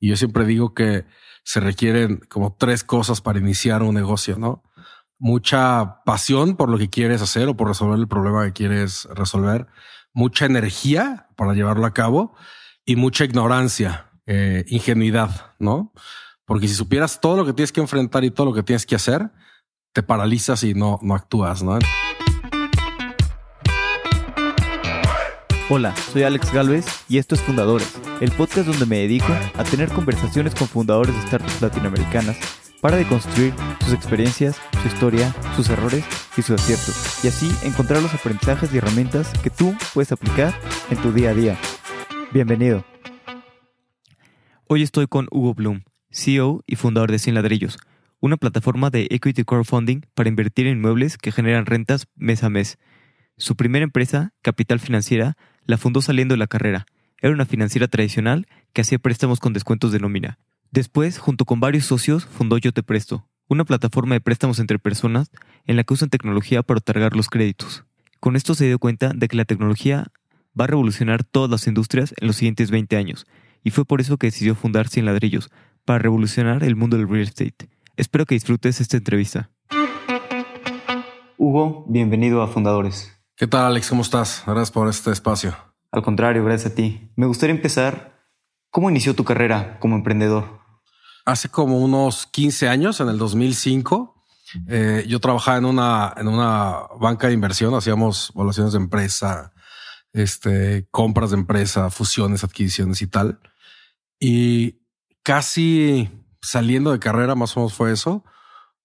Y yo siempre digo que se requieren como tres cosas para iniciar un negocio, ¿no? Mucha pasión por lo que quieres hacer o por resolver el problema que quieres resolver, mucha energía para llevarlo a cabo y mucha ignorancia, eh, ingenuidad, ¿no? Porque si supieras todo lo que tienes que enfrentar y todo lo que tienes que hacer, te paralizas y no, no actúas, ¿no? Hola, soy Alex Galvez y esto es Fundadores, el podcast donde me dedico a tener conversaciones con fundadores de startups latinoamericanas para deconstruir sus experiencias, su historia, sus errores y sus aciertos, y así encontrar los aprendizajes y herramientas que tú puedes aplicar en tu día a día. Bienvenido. Hoy estoy con Hugo Bloom, CEO y fundador de Cien Ladrillos, una plataforma de equity crowdfunding para invertir en inmuebles que generan rentas mes a mes. Su primera empresa, Capital Financiera, la fundó saliendo de la carrera. Era una financiera tradicional que hacía préstamos con descuentos de nómina. Después, junto con varios socios, fundó Yo Te Presto, una plataforma de préstamos entre personas en la que usan tecnología para otorgar los créditos. Con esto se dio cuenta de que la tecnología va a revolucionar todas las industrias en los siguientes 20 años, y fue por eso que decidió fundar Cien Ladrillos, para revolucionar el mundo del real estate. Espero que disfrutes esta entrevista. Hugo, bienvenido a Fundadores. ¿Qué tal, Alex? ¿Cómo estás? Gracias por este espacio. Al contrario, gracias a ti. Me gustaría empezar. ¿Cómo inició tu carrera como emprendedor? Hace como unos 15 años, en el 2005, eh, yo trabajaba en una, en una banca de inversión, hacíamos evaluaciones de empresa, este, compras de empresa, fusiones, adquisiciones y tal. Y casi saliendo de carrera, más o menos fue eso.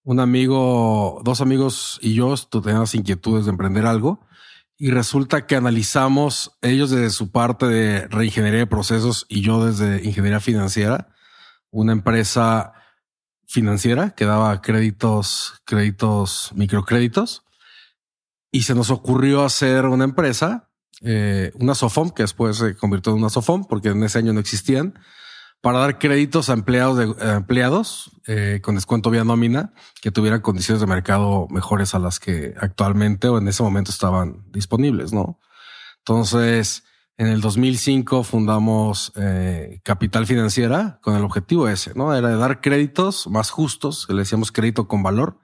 Un amigo, dos amigos y yo teníamos inquietudes de emprender algo y resulta que analizamos ellos desde su parte de reingeniería de procesos y yo desde ingeniería financiera, una empresa financiera que daba créditos, créditos, microcréditos. Y se nos ocurrió hacer una empresa, eh, una Sofom, que después se convirtió en una Sofom, porque en ese año no existían, para dar créditos a empleados de empleados eh, con descuento vía nómina que tuvieran condiciones de mercado mejores a las que actualmente o en ese momento estaban disponibles, ¿no? Entonces, en el 2005 fundamos eh, Capital Financiera con el objetivo ese, ¿no? Era de dar créditos más justos, que le decíamos crédito con valor,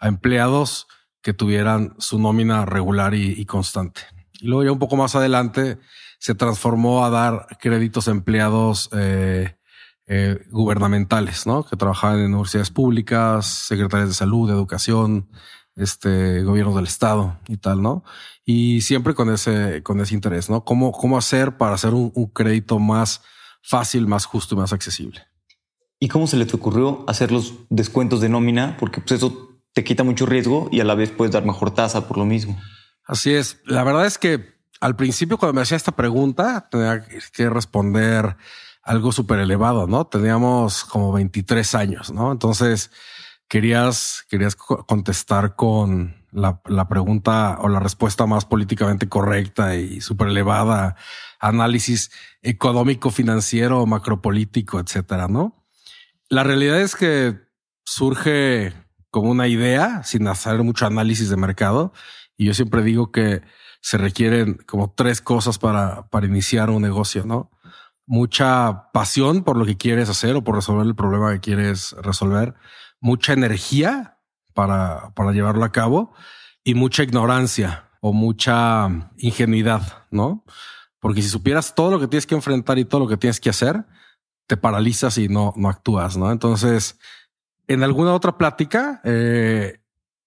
a empleados que tuvieran su nómina regular y, constante. Y luego ya un poco más adelante se transformó a dar créditos a empleados eh, eh, gubernamentales, ¿no? Que trabajaban en universidades públicas, secretarias de salud, de educación, este gobierno del estado y tal, ¿no? Y siempre con ese, con ese interés, ¿no? ¿Cómo, cómo hacer para hacer un, crédito más fácil, más justo y más accesible? ¿Y cómo se les ocurrió hacer los descuentos de nómina? Porque pues eso te quita mucho riesgo y a la vez puedes dar mejor tasa por lo mismo. Así es. La verdad es que al principio cuando me hacía esta pregunta tenía que responder algo súper elevado, ¿no? Teníamos como 23 años, ¿no? Entonces querías, querías contestar con la, la pregunta o la respuesta más políticamente correcta y súper elevada, análisis económico, financiero, macropolítico, etcétera, ¿no? La realidad es que surge como una idea sin hacer mucho análisis de mercado. Y yo siempre digo que se requieren como tres cosas para, para iniciar un negocio, ¿no? Mucha pasión por lo que quieres hacer o por resolver el problema que quieres resolver, mucha energía para, para llevarlo a cabo y mucha ignorancia o mucha ingenuidad, ¿no? Porque si supieras todo lo que tienes que enfrentar y todo lo que tienes que hacer, te paralizas y no, no actúas, ¿no? Entonces, en alguna otra plática, eh,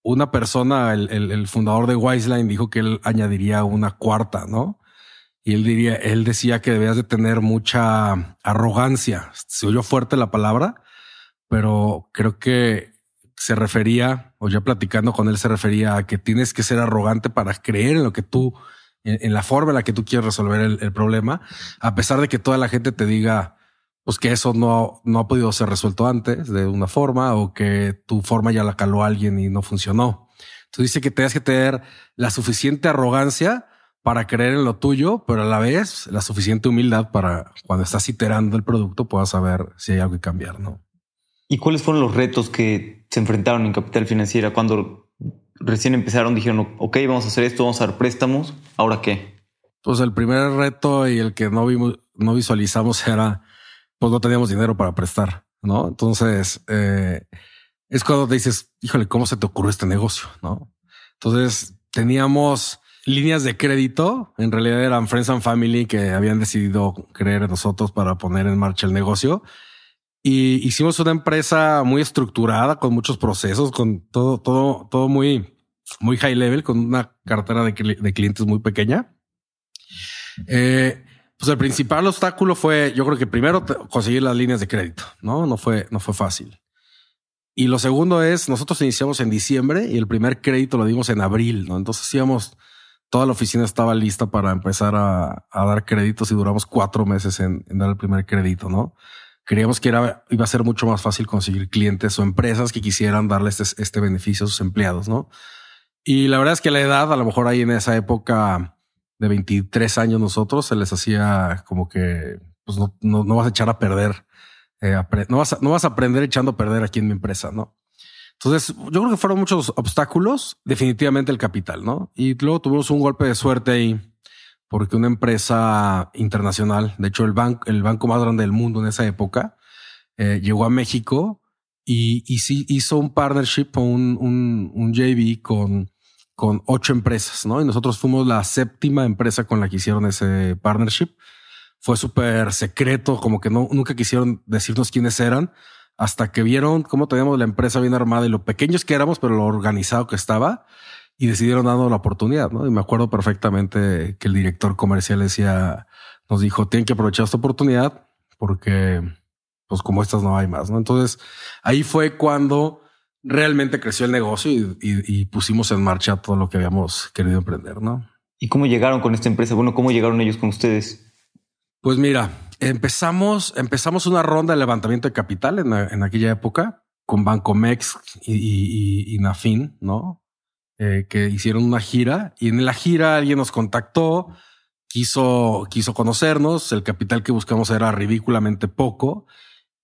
una persona, el, fundador de Wiseline, dijo que él añadiría una cuarta, ¿no? Y él diría, él decía que debías de tener mucha arrogancia. Se oyó fuerte la palabra, pero creo que se refería, o ya platicando con él, se refería a que tienes que ser arrogante para creer en lo que tú, en, la forma en la que tú quieres resolver el problema, a pesar de que toda la gente te diga, pues que eso no, no ha podido ser resuelto antes de una forma o que tu forma ya la caló alguien y no funcionó. Entonces dice que tienes que tener la suficiente arrogancia para creer en lo tuyo, pero a la vez la suficiente humildad para cuando estás iterando el producto puedas saber si hay algo que cambiar, ¿no? ¿Y cuáles fueron los retos que se enfrentaron en Capital Financiera cuando recién empezaron? Dijeron, ok, vamos a hacer esto, vamos a dar préstamos, ¿ahora qué? Pues el primer reto y el que no, vimos, no visualizamos era pues no teníamos dinero para prestar, ¿no? Entonces, eh, es cuando te dices, híjole, ¿cómo se te ocurrió este negocio? ¿No? Entonces, teníamos líneas de crédito, en realidad eran Friends and Family que habían decidido creer en nosotros para poner en marcha el negocio. Y hicimos una empresa muy estructurada, con muchos procesos, con todo, todo, todo muy, muy high level, con una cartera de, de clientes muy pequeña. Eh, pues el principal obstáculo fue, yo creo que primero conseguir las líneas de crédito, no, no fue, no fue fácil. Y lo segundo es, nosotros iniciamos en diciembre y el primer crédito lo dimos en abril, ¿no? Entonces íbamos, toda la oficina estaba lista para empezar a, dar créditos y duramos cuatro meses en, dar el primer crédito, ¿no? Creíamos que era, iba a ser mucho más fácil conseguir clientes o empresas que quisieran darle este, este beneficio a sus empleados, ¿no? Y la verdad es que la edad, a lo mejor ahí en esa época, de 23 años nosotros, se les hacía como que pues no, no, no vas a echar a perder, eh, no, vas a, no vas a aprender echando a perder aquí en mi empresa, ¿no? Entonces, yo creo que fueron muchos obstáculos, definitivamente el capital, ¿no? Y luego tuvimos un golpe de suerte ahí, porque una empresa internacional, de hecho el banco, el banco más grande del mundo en esa época, eh, llegó a México y, y sí hizo un partnership, un, un, un JV con con ocho empresas, ¿no? Y nosotros fuimos la séptima empresa con la que hicieron ese partnership. Fue súper secreto, como que no, nunca quisieron decirnos quiénes eran, hasta que vieron cómo teníamos la empresa bien armada y lo pequeños que éramos, pero lo organizado que estaba, y decidieron darnos la oportunidad, ¿no? Y me acuerdo perfectamente que el director comercial decía, nos dijo, tienen que aprovechar esta oportunidad porque, pues como estas no hay más, ¿no? Entonces, ahí fue cuando realmente creció el negocio y, pusimos en marcha todo lo que habíamos querido emprender, ¿no? ¿Y cómo llegaron con esta empresa? Bueno, ¿cómo llegaron ellos con ustedes? Pues mira, empezamos, empezamos una ronda de levantamiento de capital en, aquella época con Bancomex y, y, Nafin, ¿no? Eh, que hicieron una gira y en la gira alguien nos contactó, quiso, quiso conocernos, el capital que buscamos era ridículamente poco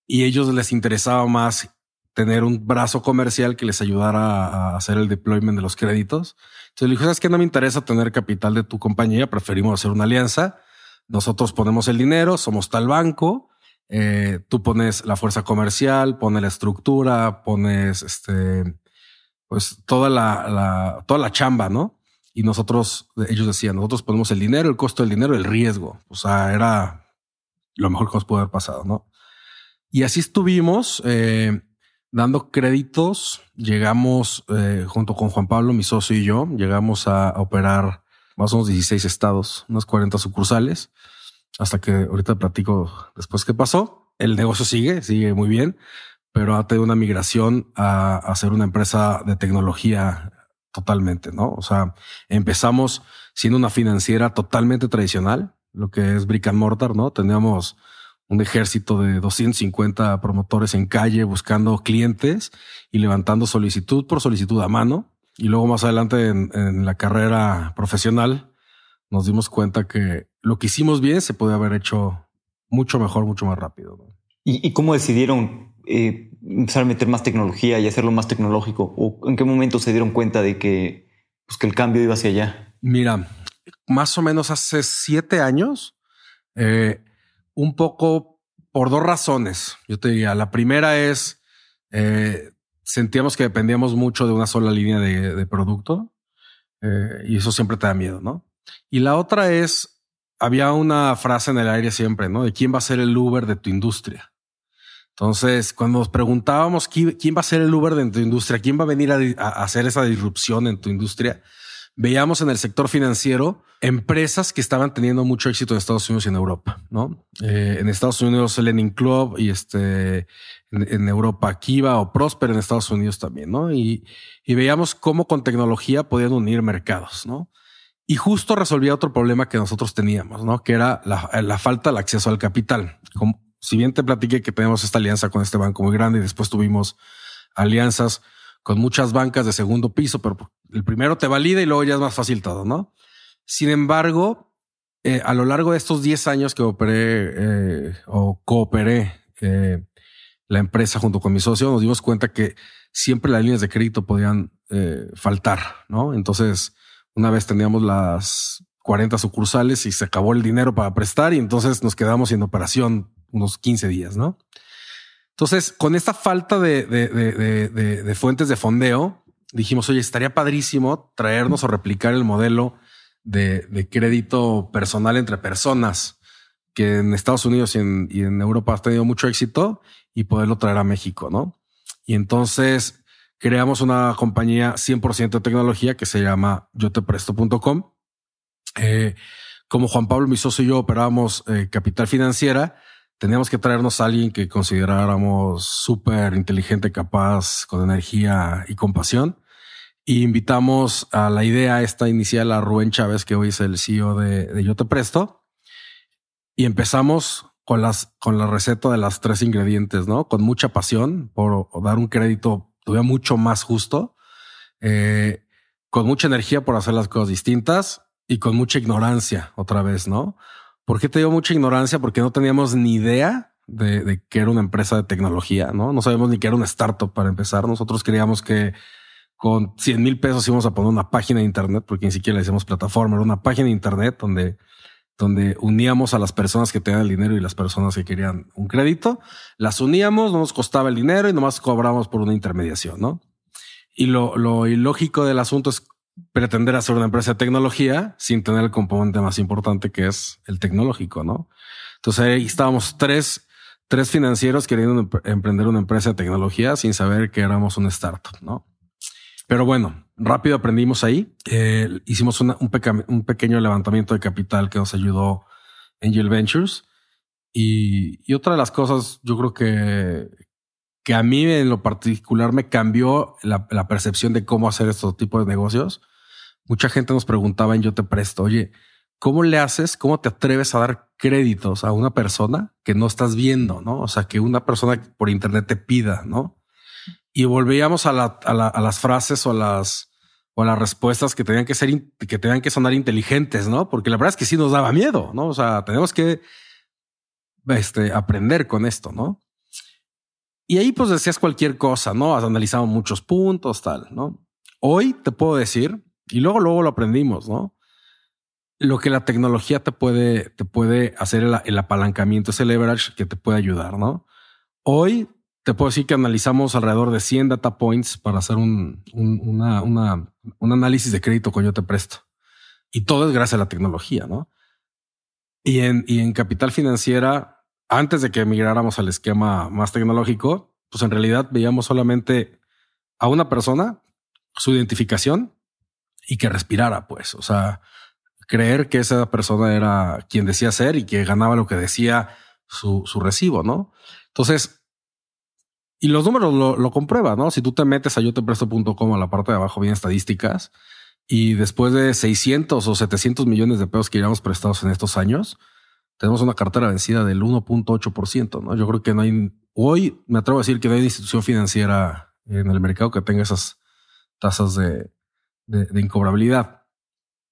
y ellos les interesaba más tener un brazo comercial que les ayudara a hacer el deployment de los créditos. Entonces le dije, sabes que no me interesa tener capital de tu compañía, preferimos hacer una alianza. Nosotros ponemos el dinero, somos tal banco, eh, tú pones la fuerza comercial, pones la estructura, pones este, pues toda la, la, toda la chamba, ¿no? Y nosotros, ellos decían, nosotros ponemos el dinero, el costo del dinero, el riesgo. O sea, era lo mejor que nos pudo haber pasado, ¿no? Y así estuvimos. Eh, dando créditos, llegamos eh, junto con Juan Pablo, mi socio y yo, llegamos a, operar más o menos 16 estados, unas 40 sucursales, hasta que ahorita platico después qué pasó. El negocio sigue, sigue muy bien, pero ha tenido una migración a, a ser una empresa de tecnología totalmente, ¿no? O sea, empezamos siendo una financiera totalmente tradicional, lo que es brick and mortar, ¿no? Teníamos un ejército de 250 promotores en calle buscando clientes y levantando solicitud por solicitud a mano. Y luego más adelante en, la carrera profesional nos dimos cuenta que lo que hicimos bien se puede haber hecho mucho mejor, mucho más rápido. ¿Y, cómo decidieron eh, empezar a meter más tecnología y hacerlo más tecnológico? ¿O en qué momento se dieron cuenta de que, pues, que el cambio iba hacia allá? Mira, más o menos hace siete años, eh, un poco por dos razones. Yo te diría, la primera es, eh, sentíamos que dependíamos mucho de una sola línea de, producto eh, y eso siempre te da miedo, ¿no? Y la otra es, había una frase en el aire siempre, ¿no? De quién va a ser el Uber de tu industria. Entonces, cuando nos preguntábamos quién, va a ser el Uber de tu industria, quién va a venir a hacer esa disrupción en tu industria, veíamos en el sector financiero empresas que estaban teniendo mucho éxito en Estados Unidos y en Europa, ¿no? Eh, en Estados Unidos Lenin Club y este en, Europa Kiva o Prosper en Estados Unidos también, ¿no? Y, y veíamos cómo con tecnología podían unir mercados, ¿no? Y justo resolvía otro problema que nosotros teníamos, ¿no? Que era la, la falta del acceso al capital. Como, si bien te platiqué que tenemos esta alianza con este banco muy grande y después tuvimos alianzas con muchas bancas de segundo piso, pero el primero te valida y luego ya es más fácil todo, ¿no? Sin embargo, eh, a lo largo de estos 10 años que operé eh, o cooperé eh, la empresa junto con mi socio, nos dimos cuenta que siempre las líneas de crédito podían faltar, ¿no? Entonces, una vez teníamos las 40 sucursales y se acabó el dinero para prestar y entonces nos quedamos sin operación unos 15 días, ¿no? Entonces, con esta falta de, de, fuentes de fondeo, dijimos, oye, estaría padrísimo traernos o replicar el modelo de, crédito personal entre personas que en Estados Unidos y en, Europa ha tenido mucho éxito y poderlo traer a México, ¿no? Y entonces creamos una compañía 100% de tecnología que se llama yotepresto.com. Eh, como Juan Pablo, mi socio y yo operábamos eh, capital financiera, teníamos que traernos a alguien que consideráramos súper inteligente, capaz, con energía y compasión. Y invitamos a la idea esta inicial a Rubén Chávez, que hoy es el CEO de, de Yo Te Presto. Y empezamos con las, con la receta de las tres ingredientes, ¿no? Con mucha pasión por dar un crédito todavía mucho más justo, eh, con mucha energía por hacer las cosas distintas y con mucha ignorancia otra vez, ¿no? ¿Por qué te digo mucha ignorancia? Porque no teníamos ni idea de, de que era una empresa de tecnología, ¿no? No sabemos ni que era una startup para empezar. Nosotros creíamos que con 100 mil pesos íbamos a poner una página de internet, porque ni siquiera le decíamos plataforma, era una página de internet donde donde uníamos a las personas que tenían el dinero y las personas que querían un crédito, las uníamos, no nos costaba el dinero y nomás cobramos por una intermediación, ¿no? Y lo, lo ilógico del asunto es pretender hacer una empresa de tecnología sin tener el componente más importante que es el tecnológico, ¿no? Entonces ahí estábamos tres, tres financieros queriendo emprender una empresa de tecnología sin saber que éramos una startup, ¿no? Pero bueno, rápido aprendimos ahí. Eh, hicimos un, un, pequeño levantamiento de capital que nos ayudó Angel Ventures. Y, y, otra de las cosas, yo creo que, que a mí en lo particular me cambió la, percepción de cómo hacer estos tipos de negocios. Mucha gente nos preguntaba en Yo te presto, oye, ¿cómo le haces? ¿Cómo te atreves a dar créditos a una persona que no estás viendo? No, o sea, que una persona por internet te pida, no? y volvíamos a, las frases o las, o las respuestas que tenían que ser, que tenían que sonar inteligentes, ¿no? Porque la verdad es que sí nos daba miedo, ¿no? O sea, tenemos que este, aprender con esto, ¿no? Y ahí pues decías cualquier cosa, ¿no? Has analizado muchos puntos, tal, ¿no? Hoy te puedo decir, y luego, luego lo aprendimos, ¿no? Lo que la tecnología te puede, te puede hacer el, el apalancamiento, ese leverage que te puede ayudar, ¿no? Hoy te puedo decir que analizamos alrededor de 100 data points para hacer un, una, un análisis de crédito con yo te presto. Y todo es gracias a la tecnología, ¿no? Y en, y en capital financiera, antes de que migráramos al esquema más tecnológico, pues en realidad veíamos solamente a una persona, su identificación y que respirara, pues, o sea, creer que esa persona era quien decía ser y que ganaba lo que decía su, su recibo, ¿no? Entonces, y los números lo, lo comprueban, ¿no? Si tú te metes a yo te presto.com a la parte de abajo, bien estadísticas, y después de 600 o 700 millones de pesos que llevamos prestados en estos años, tenemos una cartera vencida del 1.8%, ¿no? Yo creo que no hay, hoy me atrevo a decir que no hay institución financiera en el mercado que tenga esas tasas de, de, incobrabilidad.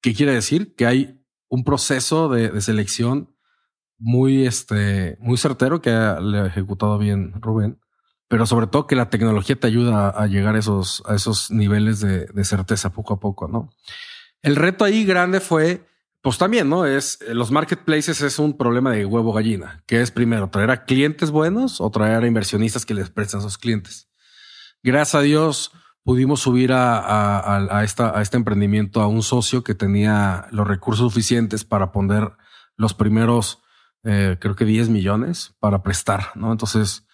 ¿Qué quiere decir? Que hay un proceso de, de selección muy, este, muy certero que le ha ejecutado bien Rubén pero sobre todo que la tecnología te ayuda a llegar a esos, a esos niveles de, certeza poco a poco, ¿no? El reto ahí grande fue, pues también, ¿no? Es los marketplaces es un problema de huevo gallina, que es primero traer a clientes buenos o traer a inversionistas que les prestan a sus clientes. Gracias a Dios pudimos subir a, esta, a este emprendimiento a un socio que tenía los recursos suficientes para poner los primeros, eh, creo que 10 millones para prestar, ¿no? Entonces,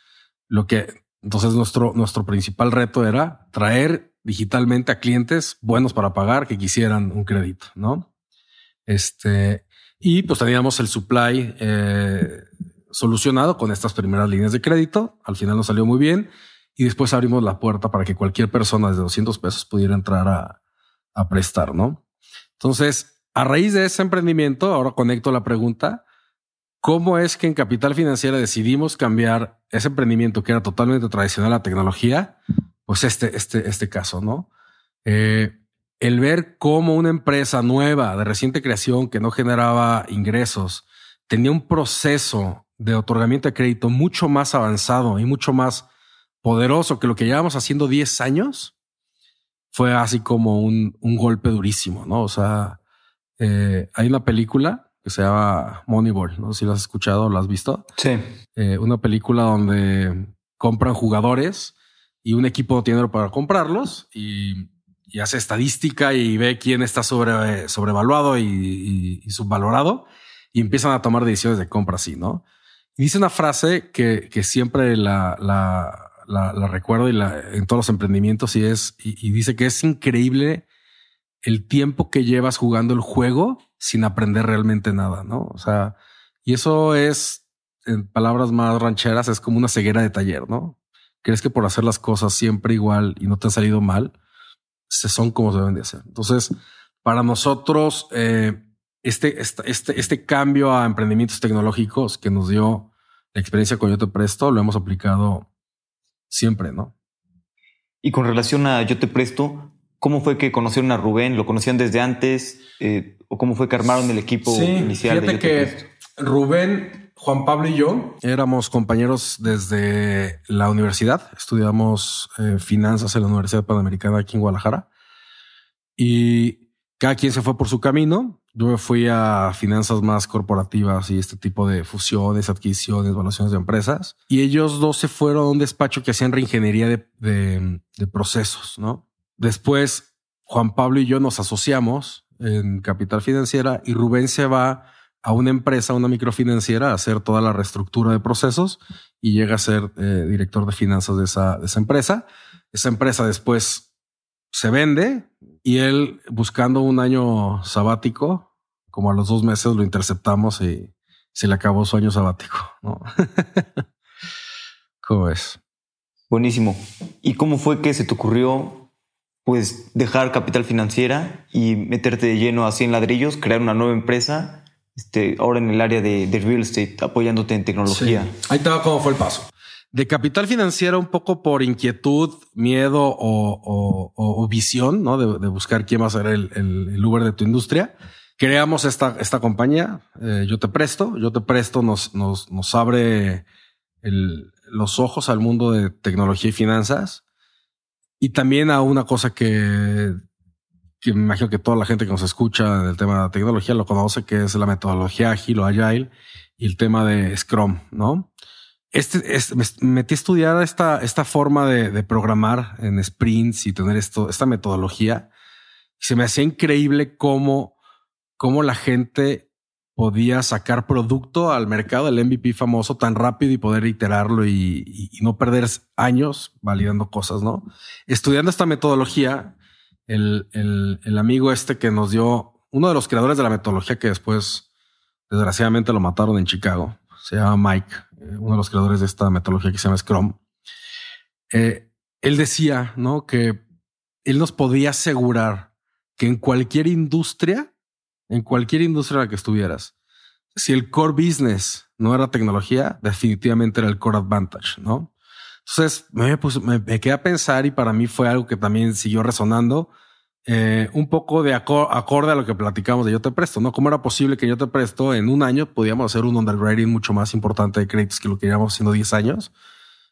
lo que entonces nuestro, nuestro principal reto era traer digitalmente a clientes buenos para pagar que quisieran un crédito, ¿no? Este, y pues teníamos el supply eh, solucionado con estas primeras líneas de crédito. Al final nos salió muy bien y después abrimos la puerta para que cualquier persona desde 200 pesos pudiera entrar a, prestar, ¿no? Entonces, a raíz de ese emprendimiento, ahora conecto la pregunta, ¿Cómo es que en Capital Financiera decidimos cambiar ese emprendimiento que era totalmente tradicional a tecnología? Pues este, este, este caso, ¿no? Eh, el ver cómo una empresa nueva de reciente creación que no generaba ingresos tenía un proceso de otorgamiento de crédito mucho más avanzado y mucho más poderoso que lo que llevamos haciendo 10 años, fue así como un, un golpe durísimo, ¿no? O sea, eh, hay una película que se llama Moneyball. No sé si lo has escuchado o lo has visto. Sí. Eh, una película donde compran jugadores y un equipo no tiene dinero para comprarlos y, hace estadística y ve quién está sobre, sobrevaluado y, subvalorado y empiezan a tomar decisiones de compra así, ¿no? Y dice una frase que, siempre la, la, recuerdo y la, en todos los emprendimientos y es, y dice que es increíble el tiempo que llevas jugando el juego sin aprender realmente nada, ¿no? O sea, y eso es, en palabras más rancheras, es como una ceguera de taller, ¿no? Crees que por hacer las cosas siempre igual y no te han salido mal, se son como se deben de hacer. Entonces, para nosotros, eh, este, este, este, cambio a emprendimientos tecnológicos que nos dio la experiencia con Yo Te Presto, lo hemos aplicado siempre, ¿no? Y con relación a Yo Te Presto, ¿Cómo fue que conocieron a Rubén? ¿Lo conocían desde antes? Eh, ¿O cómo fue que armaron el equipo sí, inicial? Fíjate que Rubén, Juan Pablo y yo éramos compañeros desde la universidad. Estudiamos eh, finanzas en la Universidad Panamericana aquí en Guadalajara. Y cada quien se fue por su camino. Yo me fui a finanzas más corporativas y este tipo de fusiones, adquisiciones, evaluaciones de empresas. Y ellos dos se fueron a un despacho que hacían reingeniería de, de procesos, ¿no? Después, Juan Pablo y yo nos asociamos en Capital Financiera y Rubén se va a una empresa, una microfinanciera, a hacer toda la reestructura de procesos y llega a ser eh, director de finanzas de esa, empresa. Esa empresa después se vende y él buscando un año sabático, como a los dos meses lo interceptamos y se le acabó su año sabático. ¿Cómo es? Buenísimo. ¿Y cómo fue que se te ocurrió pues dejar capital financiera y meterte de lleno así en ladrillos, crear una nueva empresa, este, ahora en el área de, real estate, apoyándote en tecnología. Ahí estaba cómo fue el paso. De capital financiera un poco por inquietud, miedo o, visión, ¿no? De, buscar quién va a ser el, Uber de tu industria. Creamos esta, esta compañía, eh, Yo Te Presto. Yo Te Presto nos, nos, nos abre los ojos al mundo de tecnología y finanzas y también a una cosa que, que me imagino que toda la gente que nos escucha del tema de la tecnología lo conoce, que es la metodología ágil o agile y el tema de Scrum, ¿no? Este, me metí a estudiar esta, esta forma de, de, programar en sprints y tener esto, esta metodología. Se me hacía increíble cómo, cómo la gente podía sacar producto al mercado, el MVP famoso, tan rápido y poder iterarlo y, no perder años validando cosas, ¿no? Estudiando esta metodología, el, el, amigo este que nos dio, uno de los creadores de la metodología que después, desgraciadamente, lo mataron en Chicago, se llama Mike, eh, uno de los creadores de esta metodología que se llama Scrum. Eh, él decía, ¿no? Que él nos podía asegurar que en cualquier industria en cualquier industria en la que estuvieras. Si el core business no era tecnología, definitivamente era el core advantage, ¿no? Entonces me, me, quedé a pensar y para mí fue algo que también siguió resonando. Eh, un poco de acorde a lo que platicamos de Yo Te Presto, ¿no? ¿Cómo era posible que Yo Te Presto en un año podíamos hacer un underwriting mucho más importante de créditos que lo que llevamos haciendo 10 años?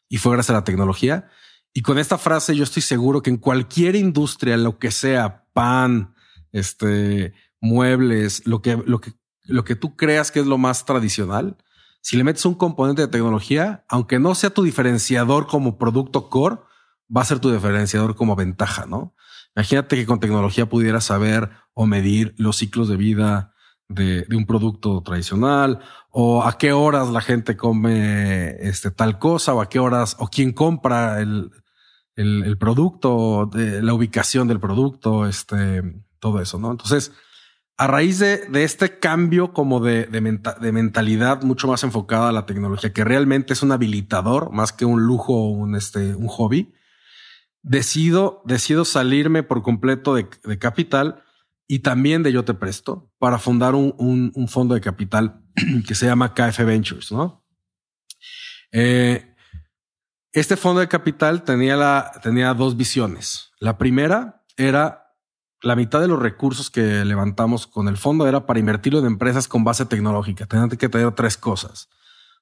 Y fue gracias a la tecnología. Y con esta frase yo estoy seguro que en cualquier industria, lo que sea, pan, este, muebles, lo que, lo que, lo que tú creas que es lo más tradicional, si le metes un componente de tecnología, aunque no sea tu diferenciador como producto core, va a ser tu diferenciador como ventaja, ¿no? Imagínate que con tecnología pudieras saber o medir los ciclos de vida de, un producto tradicional o a qué horas la gente come este, tal cosa o a qué horas o quién compra el, producto, la ubicación del producto, este, todo eso, ¿no? Entonces, a raíz de, este cambio como de, mentalidad mucho más enfocada a la tecnología, que realmente es un habilitador más que un lujo o un, este, hobby, decido, salirme por completo de, capital y también de Yo Te Presto para fundar un, fondo de capital que se llama KF Ventures. Eh, este fondo de capital tenía dos visiones. La primera era la mitad de los recursos que levantamos con el fondo era para invertirlo en empresas con base tecnológica. Tenían que tener tres cosas.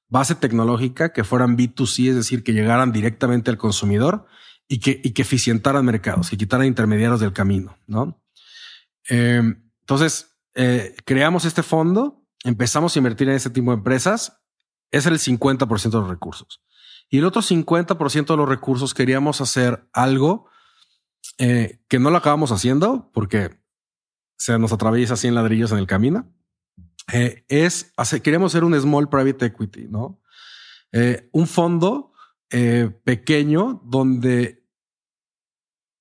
Base tecnológica, que fueran B2C, es decir, que llegaran directamente al consumidor y que, y que eficientaran mercados, que quitaran intermediarios del camino, ¿no? Em, entonces, eh, creamos este fondo empezamos a invertir en ese tipo de empresas, es el 50% de los recursos. Y el otro 50% de los recursos queríamos hacer algo eh, que no lo acabamos haciendo porque se nos atraviesa 100 ladrillos en el camino. Eh, es queríamos hacer un small private equity, ¿no? Eh, un fondo pequeño donde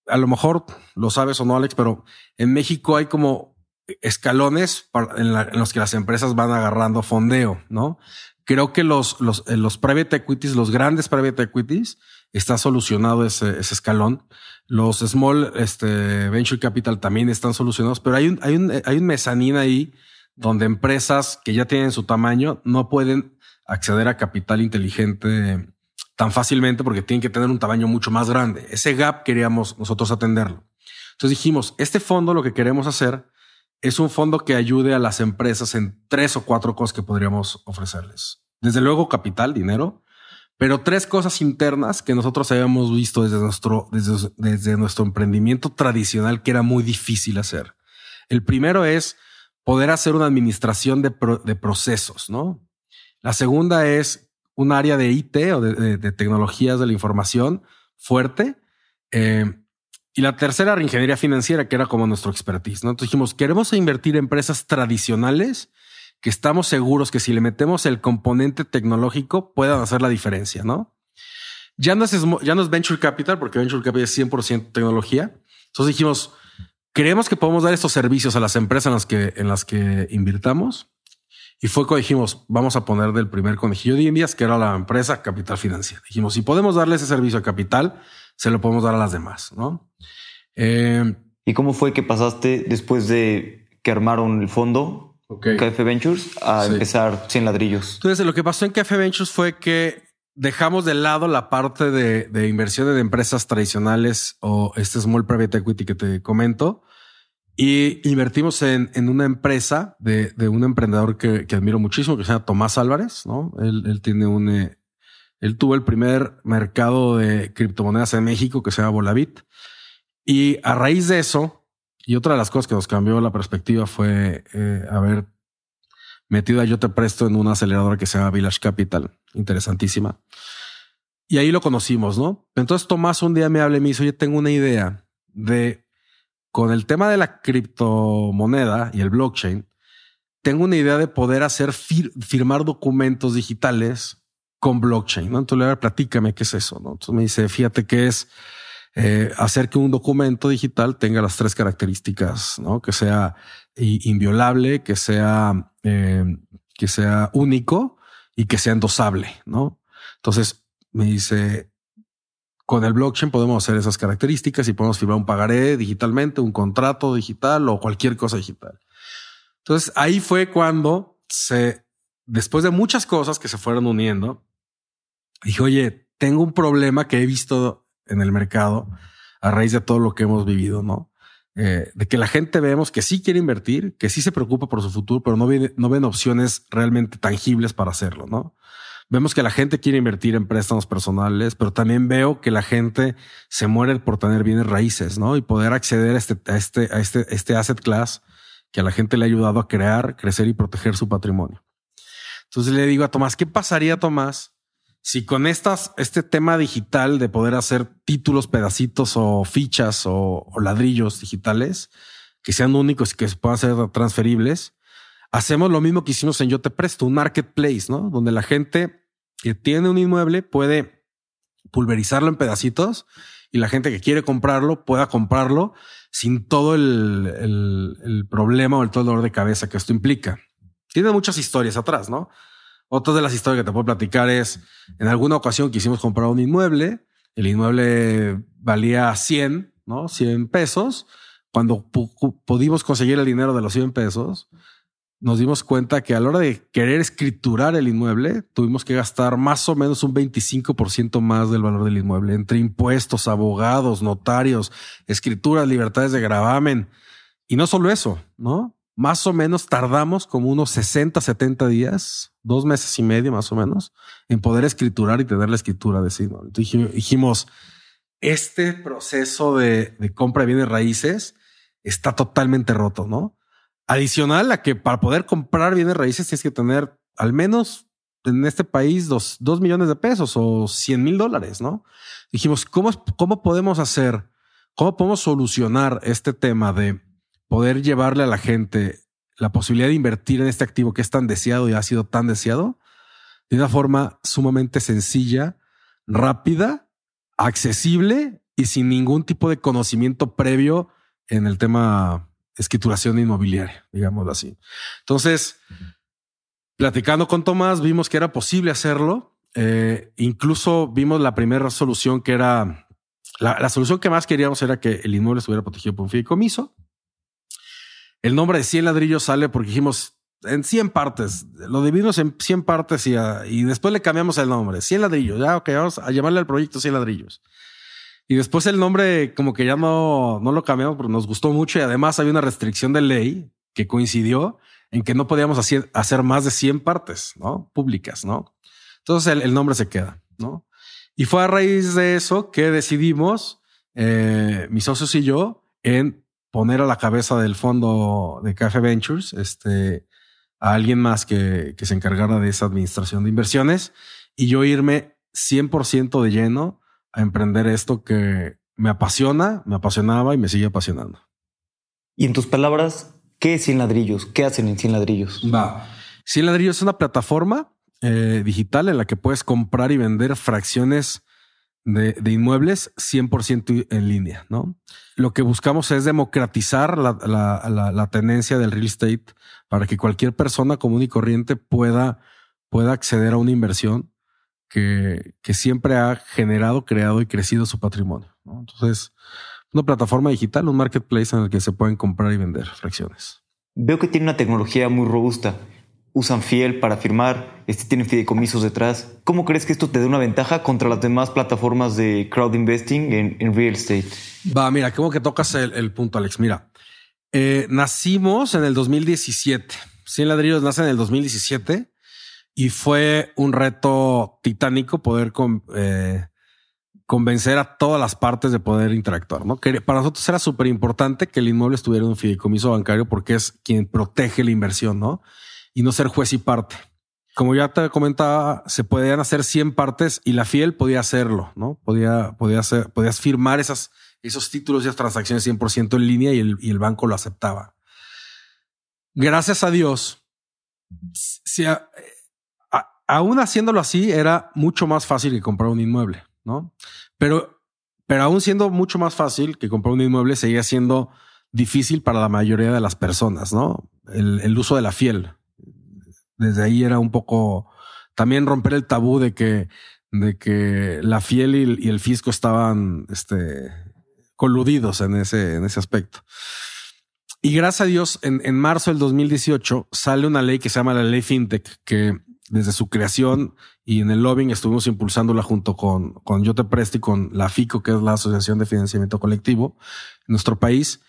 a lo mejor lo sabes o no, Alex, pero en México hay como escalones en, los que las empresas van agarrando fondeo, ¿no? Creo que los, los, los private equities, los grandes private equities, está solucionado ese escalón. Los small este, venture capital también están solucionados, pero hay un, hay un, hay un mezanín ahí donde empresas que ya tienen su tamaño no pueden acceder a capital inteligente tan fácilmente porque tienen que tener un tamaño mucho más grande. Ese gap queríamos nosotros atenderlo. Entonces dijimos, este fondo lo que queremos hacer es un fondo que ayude a las empresas en tres o cuatro cosas que podríamos ofrecerles. Desde luego capital, dinero, pero tres cosas internas que nosotros habíamos visto desde nuestro, desde, desde nuestro emprendimiento tradicional que era muy difícil hacer. El primero es poder hacer una administración de, de procesos, ¿no? La segunda es un área de IT o de, de tecnologías de la información fuerte. Eh, y la tercera era ingeniería financiera, que era como nuestro expertise. ¿no? Entonces dijimos, queremos invertir en empresas tradicionales que estamos seguros que si le metemos el componente tecnológico puedan hacer la diferencia, ¿no? Ya no es, ya no es venture capital, porque venture capital es 100% tecnología. Entonces dijimos, creemos que podemos dar estos servicios a las empresas en las que, en las que invirtamos. Y fue cuando dijimos, vamos a poner del primer conejillo de indias, que era la empresa Capital Financiera. Dijimos, si podemos darle ese servicio a Capital, se lo podemos dar a las demás, ¿no? Eh, ¿Y cómo fue que pasaste después de que armaron el fondo KF Ventures a empezar sin ladrillos? Entonces, lo que pasó en KF Ventures fue que dejamos de lado la parte de, de inversión de empresas tradicionales o este small private equity que te comento y invertimos en, en una empresa de, de un emprendedor que, que, admiro muchísimo, que se llama Tomás Álvarez, ¿no? Él, él tiene un, eh, él tuvo el primer mercado de criptomonedas en México que se llama Volavit. Y a raíz de eso, y otra de las cosas que nos cambió la perspectiva fue eh, haber metido a Yo Te Presto en una aceleradora que se llama Village Capital. Interesantísima. Y ahí lo conocimos, ¿no? Entonces Tomás un día me habla y me dice, oye, tengo una idea de, con el tema de la criptomoneda y el blockchain, tengo una idea de poder hacer firmar documentos digitales con blockchain. ¿no? Entonces le platícame qué es eso. ¿no? Entonces me dice, fíjate que es eh, hacer que un documento digital tenga las tres características, que sea inviolable, que sea, eh, que sea único y que sea endosable. ¿no? Entonces me dice, con el blockchain podemos hacer esas características y podemos firmar un pagaré digitalmente, un contrato digital o cualquier cosa digital. Entonces ahí fue cuando se, después de muchas cosas que se fueron uniendo, dije, oye, tengo un problema que he visto en el mercado a raíz de todo lo que hemos vivido, ¿no? Eh, de que la gente vemos que sí quiere invertir, que sí se preocupa por su futuro, pero no, no ven opciones realmente tangibles para hacerlo, ¿no? Vemos que la gente quiere invertir en préstamos personales, pero también veo que la gente se muere por tener bienes raíces, ¿no? Y poder acceder a este, a este, a este, este asset class que a la gente le ha ayudado a crear, crecer y proteger su patrimonio. Entonces le digo a Tomás, ¿qué pasaría, Tomás, si con estas, este tema digital de poder hacer títulos, pedacitos o fichas o, ladrillos digitales que sean únicos y que puedan ser transferibles, hacemos lo mismo que hicimos en Yo Te Presto, un marketplace, ¿no? Donde la gente que tiene un inmueble puede pulverizarlo en pedacitos y la gente que quiere comprarlo pueda comprarlo sin todo el, el, el problema o el todo el dolor de cabeza que esto implica. Tiene muchas historias atrás, ¿no? Otra de las historias que te puedo platicar es, en alguna ocasión quisimos comprar un inmueble, el inmueble valía 100, ¿no? 100 pesos. Cuando pudimos conseguir el dinero de los 100 pesos, nos dimos cuenta que a la hora de querer escriturar el inmueble, tuvimos que gastar más o menos un 25% más del valor del inmueble, entre impuestos, abogados, notarios, escrituras, libertades de gravamen. Y no solo eso, ¿no? Más o menos tardamos como unos 60, 70 días, dos meses y medio más o menos, en poder escriturar y tener la escritura de. Entonces dijimos, este proceso de, compra de bienes raíces está totalmente roto, ¿no? Adicional a que para poder comprar bienes raíces tienes que tener al menos en este país dos, dos millones de pesos o 100 mil dólares, ¿no? Dijimos, ¿cómo, ¿cómo podemos hacer, cómo podemos solucionar este tema de poder llevarle a la gente la posibilidad de invertir en este activo que es tan deseado y ha sido tan deseado de una forma sumamente sencilla, rápida, accesible y sin ningún tipo de conocimiento previo en el tema escrituración inmobiliaria, digámoslo así. Entonces, platicando con Tomás, vimos que era posible hacerlo. Eh, incluso vimos la primera solución que era la, la, solución que más queríamos era que el inmueble estuviera protegido por un fideicomiso. El nombre de 100 ladrillos sale porque dijimos en 100 partes, lo dividimos en 100 partes y, y después le cambiamos el nombre, 100 ladrillos. Ya, ok, vamos a llamarle al proyecto 100 ladrillos. Y después el nombre como que ya no, no lo cambiamos porque nos gustó mucho y además había una restricción de ley que coincidió en que no podíamos hacer, hacer más de 100 partes, ¿no? Públicas, ¿no? Entonces el, el nombre se queda, ¿no? Y fue a raíz de eso que decidimos, eh, mis socios y yo, en poner a la cabeza del fondo de Cafe Ventures, este, a alguien más que, que se encargara de esa administración de inversiones y yo irme 100% de lleno a emprender esto que me apasiona, me apasionaba y me sigue apasionando. Y en tus palabras, ¿qué es 100 ladrillos? ¿Qué hacen en 100 ladrillos? Va. 100 ladrillos es una plataforma eh, digital en la que puedes comprar y vender fracciones de, de inmuebles 100% en línea, ¿no? Lo que buscamos es democratizar la, la, tenencia del real estate para que cualquier persona común y corriente pueda, pueda acceder a una inversión que, que siempre ha generado, creado y crecido su patrimonio. ¿no? Entonces, una plataforma digital, un marketplace en el que se pueden comprar y vender fracciones. Veo que tiene una tecnología muy robusta usan Fiel para firmar, este tienen fideicomisos detrás. ¿Cómo crees que esto te dé una ventaja contra las demás plataformas de crowd investing en, real estate? Va, mira, como que tocas el, punto, Alex. Mira, eh, nacimos en el 2017. 100 ladrillos nace en el 2017 y fue un reto titánico poder eh, convencer a todas las partes de poder interactuar. ¿no? Para nosotros era súper importante que el inmueble estuviera en un fideicomiso bancario porque es quien protege la inversión, ¿no? Y no ser juez y parte. Como ya te comentaba, se podían hacer 100 partes y la fiel podía hacerlo, ¿no? Podía, podía hacer, podías firmar esas, esos títulos y esas transacciones 100% en línea y el, banco lo aceptaba. Gracias a Dios, aún haciéndolo así, era mucho más fácil que comprar un inmueble, ¿no? Pero, pero aún siendo mucho más fácil que comprar un inmueble, seguía siendo difícil para la mayoría de las personas, ¿no? El uso de la fiel desde ahí era un poco también romper el tabú de que, de que la fiel y, el fisco estaban este, coludidos en ese, en ese aspecto. Y gracias a Dios, en, en marzo del 2018 sale una ley que se llama la ley FinTech, que desde su creación y en el lobbying estuvimos impulsándola junto con, con Yo Te Presto y con la FICO, que es la Asociación de Financiamiento Colectivo en nuestro país.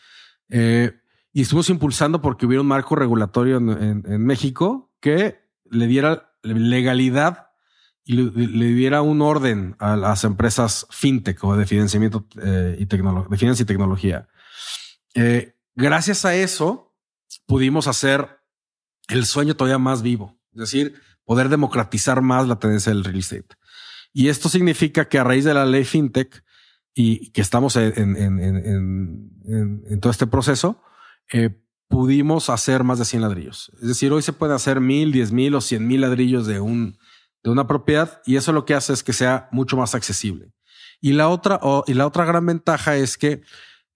Eh, y estuvimos impulsando porque hubiera un marco regulatorio en México que le diera legalidad y le, diera un orden a las empresas fintech o de financiamiento eh, y de finanzas y tecnología. Eh, gracias a eso pudimos hacer el sueño todavía más vivo, es decir, poder democratizar más la tendencia del real estate. Y esto significa que a raíz de la ley fintech y que estamos en todo este proceso, eh, pudimos hacer más de 100 ladrillos. Es decir, hoy se puede hacer mil, diez mil o cien mil ladrillos de un, de una propiedad y eso lo que hace es que sea mucho más accesible. Y la otra, oh, y la otra gran ventaja es que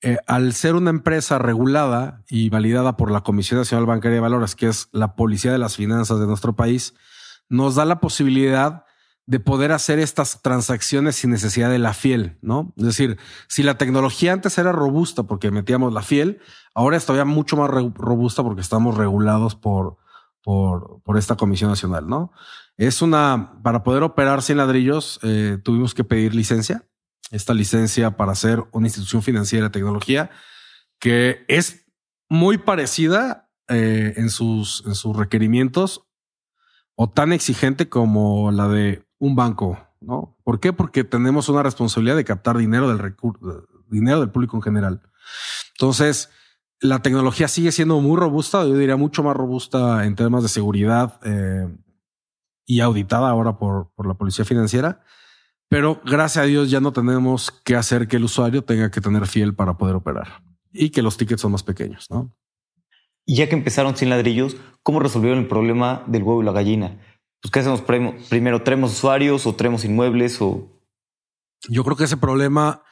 eh, al ser una empresa regulada y validada por la Comisión Nacional Bancaria de Valores, que es la policía de las finanzas de nuestro país, nos da la posibilidad de poder hacer estas transacciones sin necesidad de la fiel, ¿no? Es decir, si la tecnología antes era robusta porque metíamos la fiel, ahora es todavía mucho más robusta porque estamos regulados por, por, esta Comisión Nacional, ¿no? Es una, para poder operar sin ladrillos, eh, tuvimos que pedir licencia, esta licencia para ser una institución financiera de tecnología que es muy parecida eh, en, sus, en sus requerimientos o tan exigente como la de un banco, ¿no? ¿Por qué? Porque tenemos una responsabilidad de captar dinero del dinero del público en general. Entonces, la tecnología sigue siendo muy robusta, yo diría mucho más robusta en temas de seguridad eh, y auditada ahora por, por la policía financiera. Pero gracias a Dios ya no tenemos que hacer que el usuario tenga que tener fiel para poder operar y que los tickets son más pequeños, ¿no? Y ya que empezaron sin ladrillos, ¿cómo resolvieron el problema del huevo y la gallina? Pues, ¿qué hacemos primero? ¿Traemos usuarios o traemos inmuebles o...? Yo creo que ese problema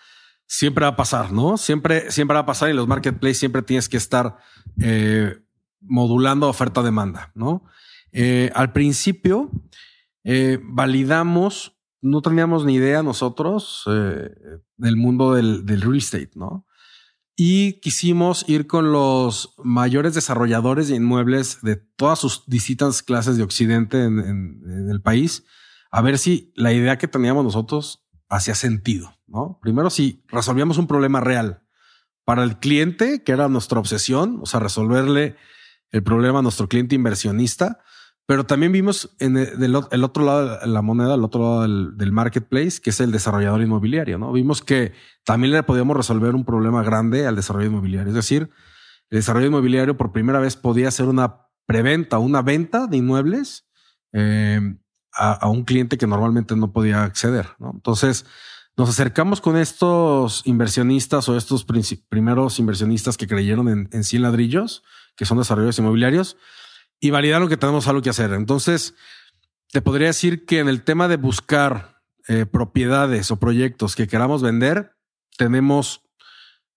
siempre va a pasar, ¿no? Siempre, siempre va a pasar y los marketplaces siempre tienes que estar eh, modulando oferta-demanda, ¿no? Eh, al principio eh, validamos, no teníamos ni idea nosotros del mundo del, real estate, ¿no? Y quisimos ir con los mayores desarrolladores de inmuebles de todas sus distintas clases de Occidente en el país, a ver si la idea que teníamos nosotros hacía sentido, ¿no? Primero, si resolvíamos un problema real para el cliente, que era nuestra obsesión, o sea, resolverle el problema a nuestro cliente inversionista, pero también vimos en el, otro lado de la moneda, el otro lado del, marketplace, que es el desarrollador inmobiliario, ¿no? Vimos que también le podíamos resolver un problema grande al desarrollo inmobiliario. Es decir, el desarrollo inmobiliario por primera vez podía hacer una preventa, una venta de inmuebles eh, a, un cliente que normalmente no podía acceder. Entonces nos acercamos con estos inversionistas o estos primeros inversionistas que creyeron en, en 100 ladrillos, que son desarrolladores inmobiliarios, y validaron que tenemos algo que hacer. Entonces, te podría decir que en el tema de buscar eh, propiedades o proyectos que queramos vender, tenemos,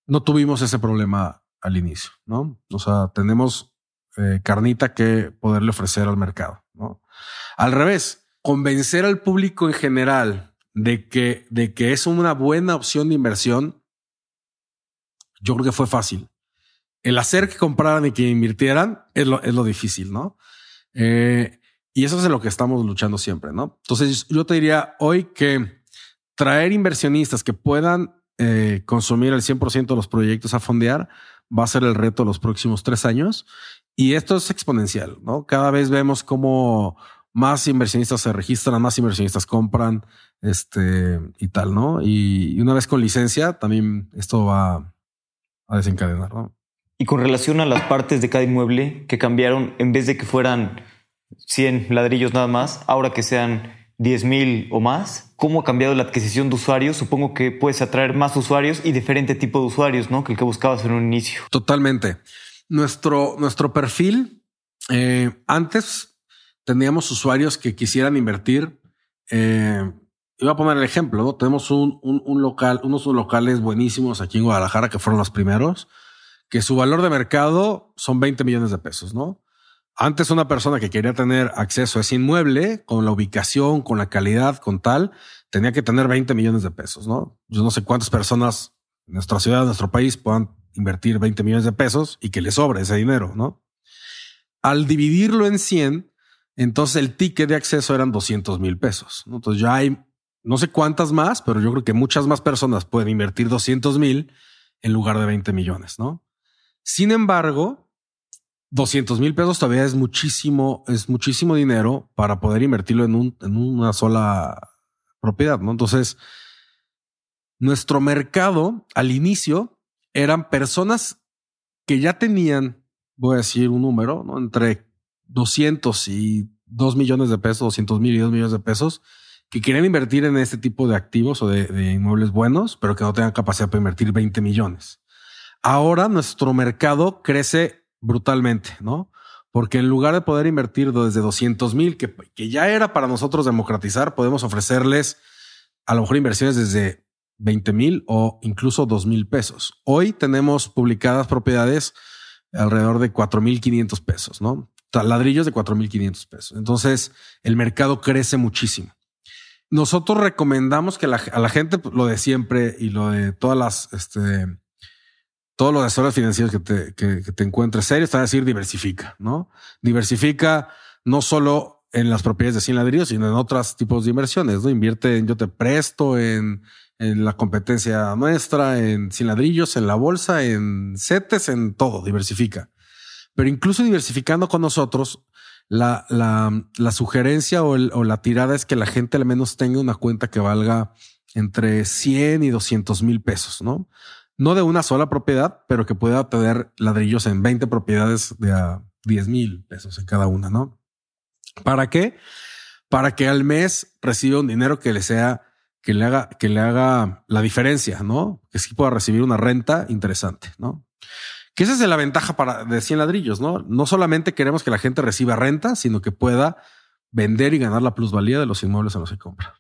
no tuvimos ese problema al inicio, ¿no? O sea, tenemos eh, carnita que poderle ofrecer al mercado, ¿no? Al revés, convencer al público en general de que, de que es una buena opción de inversión, yo creo que fue fácil. El hacer que compraran y que invirtieran es lo, es lo difícil, ¿no? Eh, y eso es lo que estamos luchando siempre, ¿no? Entonces yo te diría hoy que traer inversionistas que puedan eh, consumir el 100% de los proyectos a fondear va a ser el reto de los próximos tres años. Y esto es exponencial, ¿no? Cada vez vemos cómo más inversionistas se registran, más inversionistas compran, este y tal, ¿no? Y una vez con licencia, también esto va a desencadenar, ¿no? Y con relación a las partes de cada inmueble que cambiaron, en vez de que fueran 100 ladrillos nada más, ahora que sean 10 mil o más, ¿cómo ha cambiado la adquisición de usuarios? Supongo que puedes atraer más usuarios y diferente tipo de usuarios, ¿no? Que el que buscabas en un inicio. Totalmente. Nuestro, nuestro perfil eh, antes teníamos usuarios que quisieran invertir. Eh, iba a poner el ejemplo, ¿no? Tenemos un, un, local, unos locales buenísimos aquí en Guadalajara que fueron los primeros, que su valor de mercado son 20 millones de pesos, ¿no? Antes una persona que quería tener acceso a ese inmueble con la ubicación, con la calidad, con tal, tenía que tener 20 millones de pesos, ¿no? Yo no sé cuántas personas en nuestra ciudad, en nuestro país puedan invertir 20 millones de pesos y que les sobre ese dinero, ¿no? Al dividirlo en 100, entonces el ticket de acceso eran 200 mil pesos. Entonces ya hay no sé cuántas más, pero yo creo que muchas más personas pueden invertir 200 mil en lugar de 20 millones, ¿no? Sin embargo, 200 mil pesos todavía es muchísimo, es muchísimo dinero para poder invertirlo en, un, en una sola propiedad, ¿no? Entonces, nuestro mercado al inicio eran personas que ya tenían, voy a decir un número, ¿no? Entre 200 y 2 millones de pesos, 200 mil y 2 millones de pesos, que quieren invertir en este tipo de activos o de, inmuebles buenos, pero que no tengan capacidad para invertir 20 millones. Ahora nuestro mercado crece brutalmente, ¿no? Porque en lugar de poder invertir desde 200 mil, que, que ya era para nosotros democratizar, podemos ofrecerles a lo mejor inversiones desde 20 mil o incluso 2 mil pesos. Hoy tenemos publicadas propiedades alrededor de 4 mil 500 pesos, ¿no? ladrillos de 4.500 pesos. Entonces, el mercado crece muchísimo. Nosotros recomendamos que a la gente, pues, lo de siempre y lo de todas las, este, todos los asesores financieros que te, que, te encuentres serios, te a decir diversifica, ¿no? Diversifica no solo en las propiedades de 100 ladrillos, sino en otros tipos de inversiones, ¿no? Invierte en yo te presto, en, en la competencia nuestra, en 100 ladrillos, en la bolsa, en CETES, en todo, diversifica. Pero incluso diversificando con nosotros, la, la, la sugerencia o, o, la tirada es que la gente al menos tenga una cuenta que valga entre 100 y 200 mil pesos, ¿no? No de una sola propiedad, pero que pueda tener ladrillos en 20 propiedades de a 10 mil pesos en cada una, ¿no? ¿Para qué? Para que al mes reciba un dinero que le sea, que le haga, que le haga la diferencia, ¿no? Que sí pueda recibir una renta interesante, ¿no? Que esa es la ventaja para de 100 ladrillos, ¿no? No solamente queremos que la gente reciba renta, sino que pueda vender y ganar la plusvalía de los inmuebles en los que compra.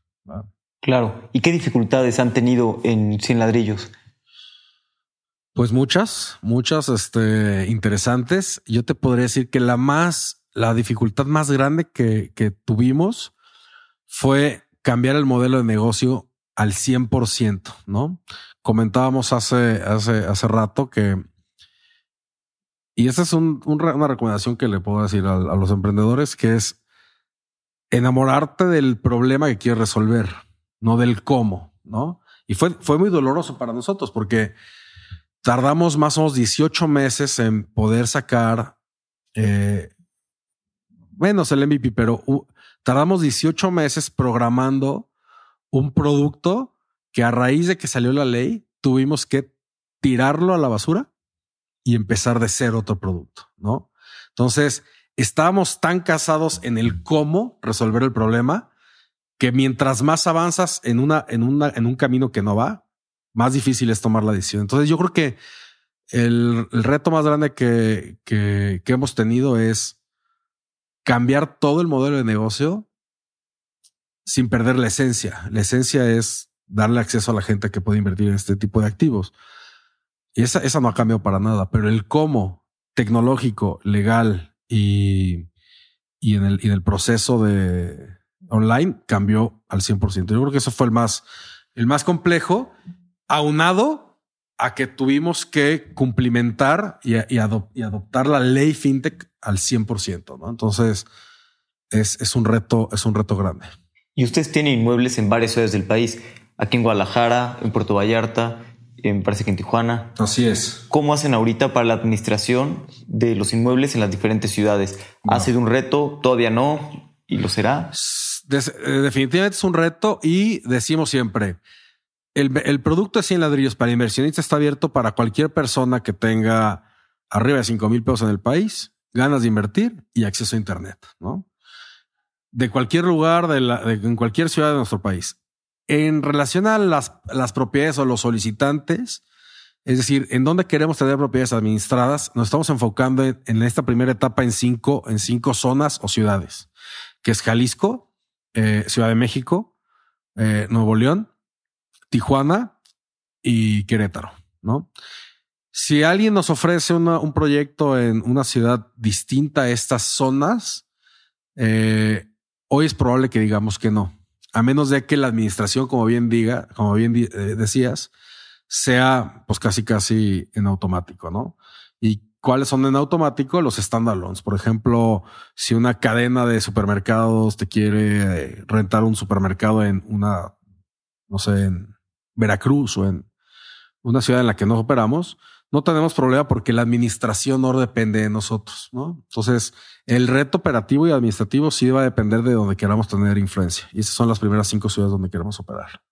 Claro. ¿Y qué dificultades han tenido en 100 ladrillos? Pues muchas, muchas este, interesantes. Yo te podría decir que la más, la dificultad más grande que, que tuvimos fue cambiar el modelo de negocio al 100%, ¿no? Comentábamos hace, hace, hace rato que, y esta es un, una recomendación que le puedo decir a, a los emprendedores, que es enamorarte del problema que quieres resolver, no del cómo, ¿no? Y fue, fue muy doloroso para nosotros porque tardamos más o menos 18 meses en poder sacar, eh, menos el MVP, pero tardamos 18 meses programando un producto que a raíz de que salió la ley tuvimos que tirarlo a la basura y empezar de ser otro producto, ¿no? Entonces, estábamos tan casados en el cómo resolver el problema que mientras más avanzas en una, en en un camino que no va, más difícil es tomar la decisión. Entonces yo creo que el, reto más grande que, que, hemos tenido es cambiar todo el modelo de negocio sin perder la esencia. La esencia es darle acceso a la gente que puede invertir en este tipo de activos. Y esa, esa no ha cambiado para nada, pero el cómo tecnológico, legal y, y, en, el, en el proceso de online cambió al 100%. Yo creo que eso fue el más, el más complejo aunado a que tuvimos que cumplimentar y, adoptar la ley fintech al 100%. ¿no? Entonces es, un reto, es un reto grande. Y ustedes tienen inmuebles en varias ciudades del país, aquí en Guadalajara, en Puerto Vallarta, me parece que en Tijuana. Así es. ¿Cómo hacen ahorita para la administración de los inmuebles en las diferentes ciudades? ¿Ha sido un reto? ¿Todavía no? ¿Y lo será? Eh, definitivamente es un reto y decimos siempre, el, producto de 100 ladrillos para inversionistas está abierto para cualquier persona que tenga arriba de 5 mil pesos en el país, ganas de invertir y acceso a Internet, ¿no? De cualquier lugar, de, la, en cualquier ciudad de nuestro país. En relación a las, las propiedades o los solicitantes, es decir, en dónde queremos tener propiedades administradas, nos estamos enfocando en, esta primera etapa en cinco, en cinco zonas o ciudades, que es Jalisco, eh, Ciudad de México, eh, Nuevo León, Tijuana y Querétaro, ¿no? Si alguien nos ofrece un proyecto en una ciudad distinta a estas zonas, eh, hoy es probable que digamos que no, a menos de que la administración, como bien diga, como bien eh, decías, sea pues casi casi en automático, ¿no? Y cuáles son en automático los standalones. Por ejemplo, si una cadena de supermercados te quiere eh, rentar un supermercado en una, no sé, en Veracruz o en una ciudad en la que no operamos, no tenemos problema porque la administración no depende de nosotros, ¿no? Entonces, el reto operativo y administrativo sí va a depender de donde queramos tener influencia. Y esas son las primeras cinco ciudades donde queremos operar.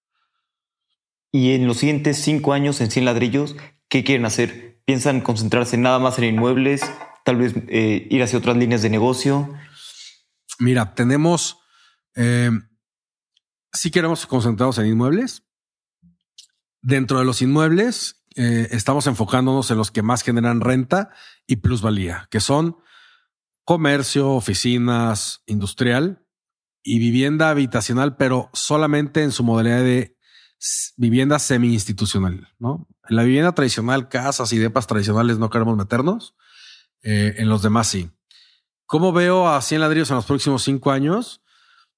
Y en los siguientes cinco años en 100 ladrillos, ¿qué quieren hacer? ¿Piensan concentrarse nada más en inmuebles? ¿Tal vez eh, ir hacia otras líneas de negocio? Mira, tenemos... Eh, sí queremos concentrarnos en inmuebles, Dentro de los inmuebles, eh, estamos enfocándonos en los que más generan renta y plusvalía, que son comercio, oficinas, industrial y vivienda habitacional, pero solamente en su modalidad de vivienda semi-institucional, ¿no? En la vivienda tradicional, casas y depas tradicionales no queremos meternos. Eh, en los demás sí. ¿Cómo veo a 100 ladrillos en los próximos cinco años?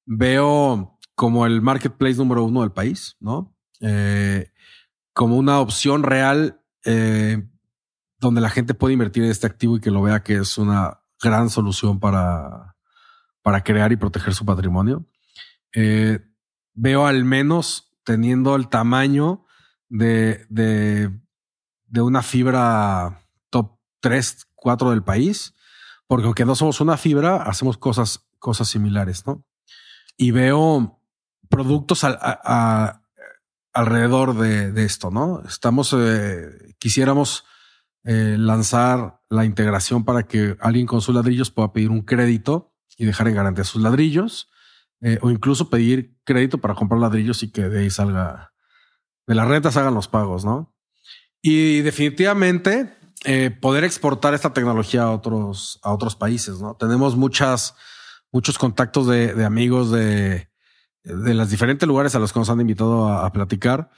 Veo como el marketplace número uno del país, ¿no? Eh, como una opción real eh, donde la gente puede invertir en este activo y que lo vea que es una gran solución para, para crear y proteger su patrimonio. Eh, veo al menos teniendo el tamaño de, de, de una fibra top 3, 4 del país, porque aunque no somos una fibra, hacemos cosas, cosas similares, ¿no? Y veo productos alrededor de, esto, ¿no? Estamos, eh, quisiéramos eh, lanzar la integración para que alguien con sus ladrillos pueda pedir un crédito y dejar en garantía sus ladrillos, eh, o incluso pedir crédito para comprar ladrillos y que de ahí salga, de las rentas hagan los pagos, ¿no? Y definitivamente poder exportar esta tecnología a otros, a otros países, ¿no? Tenemos muchas, muchos contactos de, amigos de, de los diferentes lugares a los que nos han invitado a platicar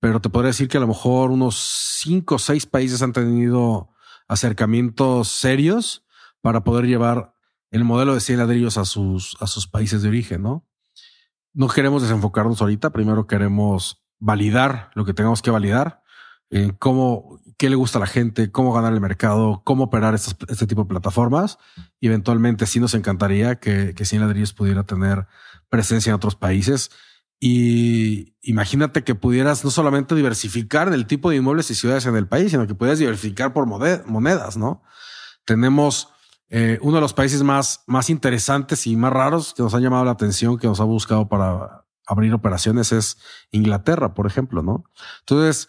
pero te podría decir que a lo mejor unos cinco o seis países han tenido acercamientos serios para poder llevar el modelo de 100 ladrillos a sus, a sus países de origen, ¿no? No queremos desenfocarnos ahorita, primero queremos validar lo que tengamos que validar, en cómo, qué le gusta a la gente, cómo ganar el mercado, cómo operar este tipo de plataformas. Y eventualmente sí nos encantaría que, que 100 ladrillos pudiera tener presencia en otros países y imagínate que pudieras no solamente diversificar el tipo de inmuebles y ciudades en el país, sino que pudieras diversificar por monedas, ¿no? Tenemos eh, uno de los países más, más interesantes y más raros que nos han llamado la atención, que nos ha buscado para abrir operaciones, es Inglaterra, por ejemplo, ¿no? Entonces,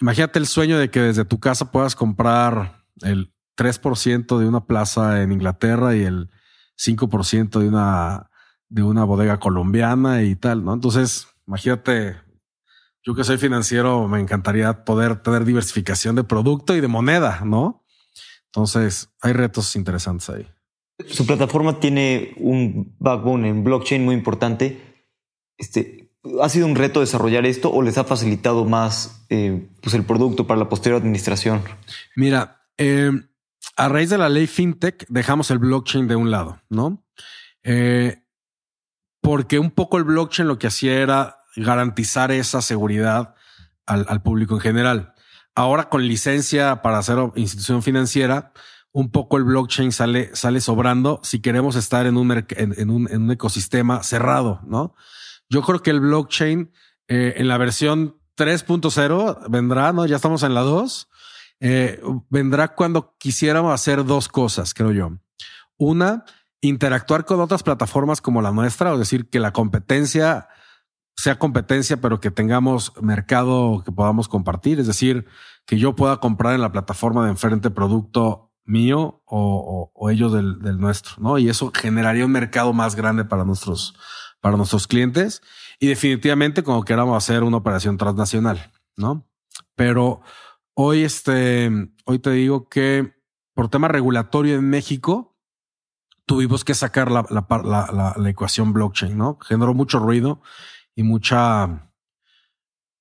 imagínate el sueño de que desde tu casa puedas comprar el 3% de una plaza en Inglaterra y el 5% de una de una bodega colombiana y tal, ¿no? Entonces, imagínate, yo que soy financiero, me encantaría poder tener diversificación de producto y de moneda, ¿no? Entonces, hay retos interesantes ahí. Su plataforma tiene un backbone en blockchain muy importante. Este, ¿Ha sido un reto desarrollar esto o les ha facilitado más eh, pues el producto para la posterior administración? Mira, eh, a raíz de la ley FinTech dejamos el blockchain de un lado, ¿no? Eh, porque un poco el blockchain lo que hacía era garantizar esa seguridad al, público en general. Ahora con licencia para hacer institución financiera, un poco el blockchain sale, sale sobrando si queremos estar en un, en, un, ecosistema cerrado, ¿no? Yo creo que el blockchain eh, en la versión 3.0 vendrá, ¿no? Ya estamos en la 2. Eh, vendrá cuando quisiéramos hacer dos cosas, creo yo. Una, interactuar con otras plataformas como la nuestra, o decir, que la competencia sea competencia, pero que tengamos mercado que podamos compartir. Es decir, que yo pueda comprar en la plataforma de enfrente producto mío o, ellos del, nuestro, ¿no? Y eso generaría un mercado más grande para nuestros, para nuestros clientes y definitivamente como queramos hacer una operación transnacional, ¿no? Pero hoy, este, hoy te digo que por tema regulatorio en México, tuvimos que sacar la, la, la, ecuación blockchain, ¿no? Generó mucho ruido y mucha,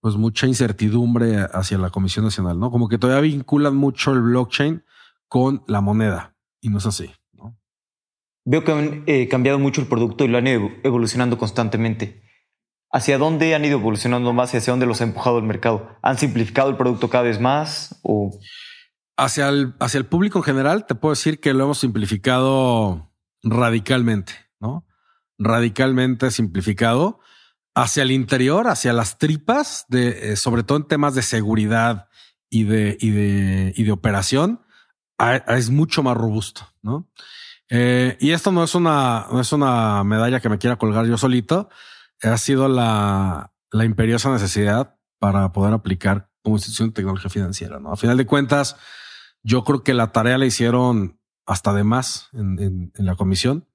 pues mucha incertidumbre hacia la Comisión Nacional, ¿no? Como que todavía vinculan mucho el blockchain con la moneda y no es así, ¿no? Veo que han eh, cambiado mucho el producto y lo han ido evolucionando constantemente. ¿Hacia dónde han ido evolucionando más y hacia dónde los ha empujado el mercado? ¿Han simplificado el producto cada vez más o...? Hacia el, hacia el público en general, te puedo decir que lo hemos simplificado radicalmente, ¿no? Radicalmente simplificado hacia el interior, hacia las tripas, de, eh, sobre todo en temas de seguridad y de, y de, y de operación, es mucho más robusto, ¿no? Eh, y esto no es una, no es una medalla que me quiera colgar yo solito. Ha sido la, la imperiosa necesidad para poder aplicar como institución de tecnología financiera, ¿no? A final de cuentas, yo creo que la tarea la hicieron hasta de más en, la comisión.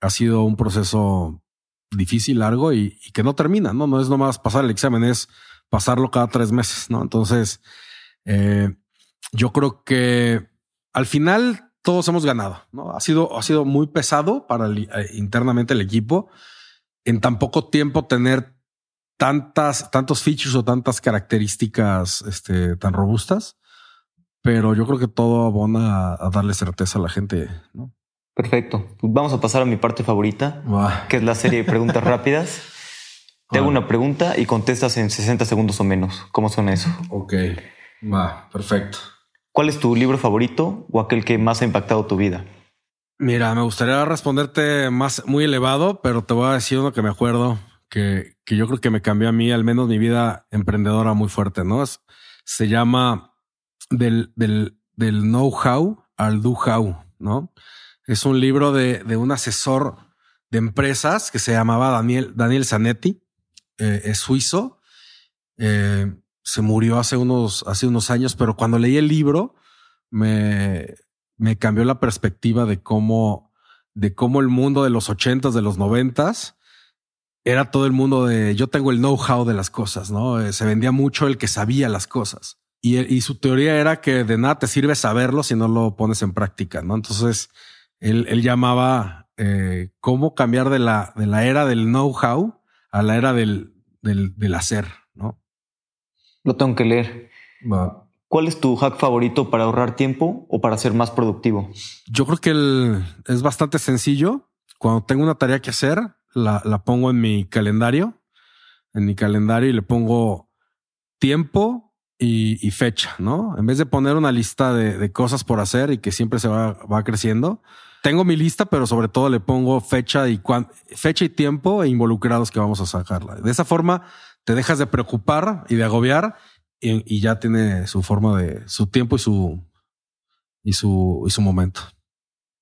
Ha sido un proceso difícil, largo y, que no termina, ¿no? No es nomás pasar el examen, es pasarlo cada tres meses, ¿no? Entonces, eh, yo creo que al final todos hemos ganado, ¿no? Ha sido, ha sido muy pesado para eh, internamente el equipo en tan poco tiempo tener tantas, tantos features o tantas características este, tan robustas pero yo creo que todo abona a, darle certeza a la gente, ¿no? Perfecto. Vamos a pasar a mi parte favorita, que es la serie de preguntas rápidas. Te hago una pregunta y contestas en 60 segundos o menos. ¿Cómo son eso? Ok, va, perfecto. ¿Cuál es tu libro favorito o aquel que más ha impactado tu vida? Mira, me gustaría responderte más muy elevado, pero te voy a decir uno que me acuerdo que, que yo creo que me cambió a mí, al menos mi vida emprendedora muy fuerte, ¿no? se llama del, del, del know-how al do-how, ¿no? Es un libro de, de, un asesor de empresas que se llamaba Daniel, Daniel Zanetti, eh, es suizo. Eh, se murió hace unos, hace unos años, pero cuando leí el libro me, me cambió la perspectiva de cómo, de cómo el mundo de los ochentas, de los noventas, era todo el mundo de yo tengo el know-how de las cosas, ¿no? Eh, se vendía mucho el que sabía las cosas. Y, y, su teoría era que de nada te sirve saberlo si no lo pones en práctica, ¿no? Entonces, él, él llamaba eh, cómo cambiar de la, de la era del know-how a la era del, del, del, hacer, ¿no? Lo tengo que leer. Va. ¿Cuál es tu hack favorito para ahorrar tiempo o para ser más productivo? Yo creo que el, es bastante sencillo. Cuando tengo una tarea que hacer, la, la pongo en mi calendario, en mi calendario y le pongo tiempo y, y, fecha, ¿no? En vez de poner una lista de, de cosas por hacer y que siempre se va, va, creciendo, tengo mi lista, pero sobre todo le pongo fecha y fecha y tiempo e involucrados que vamos a sacarla. De esa forma te dejas de preocupar y de agobiar y, y ya tiene su forma de su tiempo y su y su y su momento.